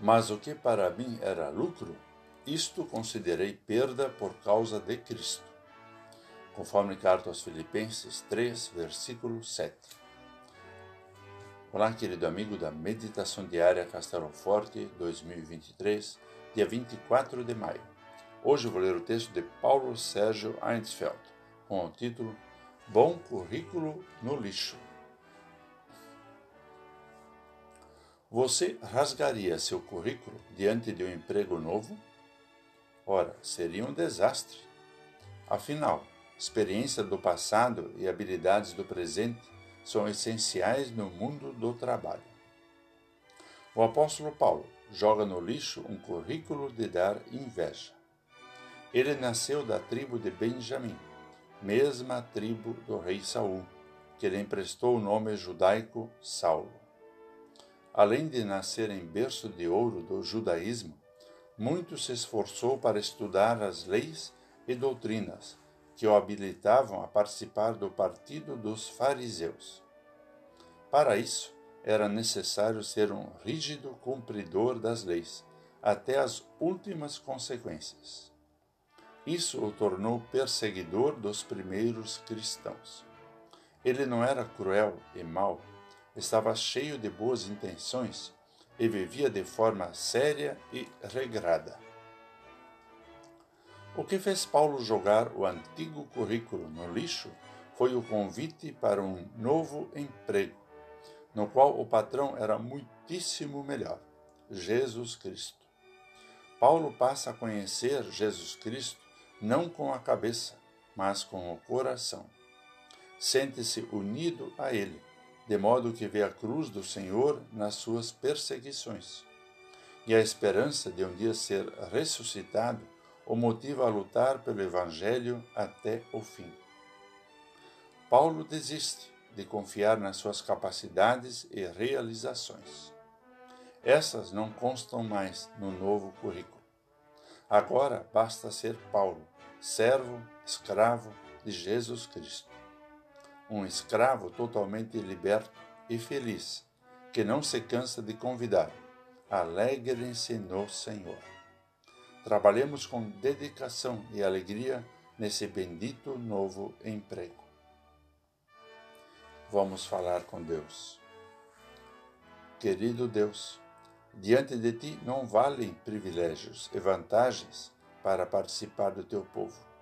Mas o que para mim era lucro, isto considerei perda por causa de Cristo. Conforme carta aos Filipenses 3, versículo 7. Olá, querido amigo da Meditação Diária Castelo Forte 2023, dia 24 de maio. Hoje vou ler o texto de Paulo Sérgio Einsfeld, com o título Bom Currículo no Lixo. Você rasgaria seu currículo diante de um emprego novo? Ora, seria um desastre. Afinal, experiência do passado e habilidades do presente são essenciais no mundo do trabalho. O apóstolo Paulo joga no lixo um currículo de dar inveja. Ele nasceu da tribo de Benjamim, mesma tribo do rei Saul, que lhe emprestou o nome judaico Saulo. Além de nascer em berço de ouro do judaísmo, muito se esforçou para estudar as leis e doutrinas que o habilitavam a participar do partido dos fariseus. Para isso, era necessário ser um rígido cumpridor das leis, até as últimas consequências. Isso o tornou perseguidor dos primeiros cristãos. Ele não era cruel e mau, estava cheio de boas intenções e vivia de forma séria e regrada. O que fez Paulo jogar o antigo currículo no lixo foi o convite para um novo emprego, no qual o patrão era muitíssimo melhor, Jesus Cristo. Paulo passa a conhecer Jesus Cristo não com a cabeça, mas com o coração. Sente-se unido a Ele de modo que vê a cruz do Senhor nas suas perseguições. E a esperança de um dia ser ressuscitado o motiva a lutar pelo Evangelho até o fim. Paulo desiste de confiar nas suas capacidades e realizações. Essas não constam mais no novo currículo. Agora basta ser Paulo, servo, escravo de Jesus Cristo um escravo totalmente liberto e feliz, que não se cansa de convidar. Alegrem-se no Senhor. Trabalhemos com dedicação e alegria nesse bendito novo emprego. Vamos falar com Deus. Querido Deus, diante de ti não valem privilégios e vantagens para participar do teu povo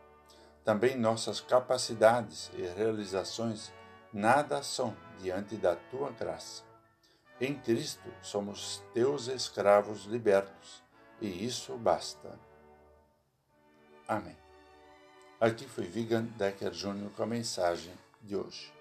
também nossas capacidades e realizações nada são diante da tua graça. Em Cristo somos teus escravos libertos, e isso basta. Amém. Aqui foi Vigan Decker Jr. com a mensagem de hoje.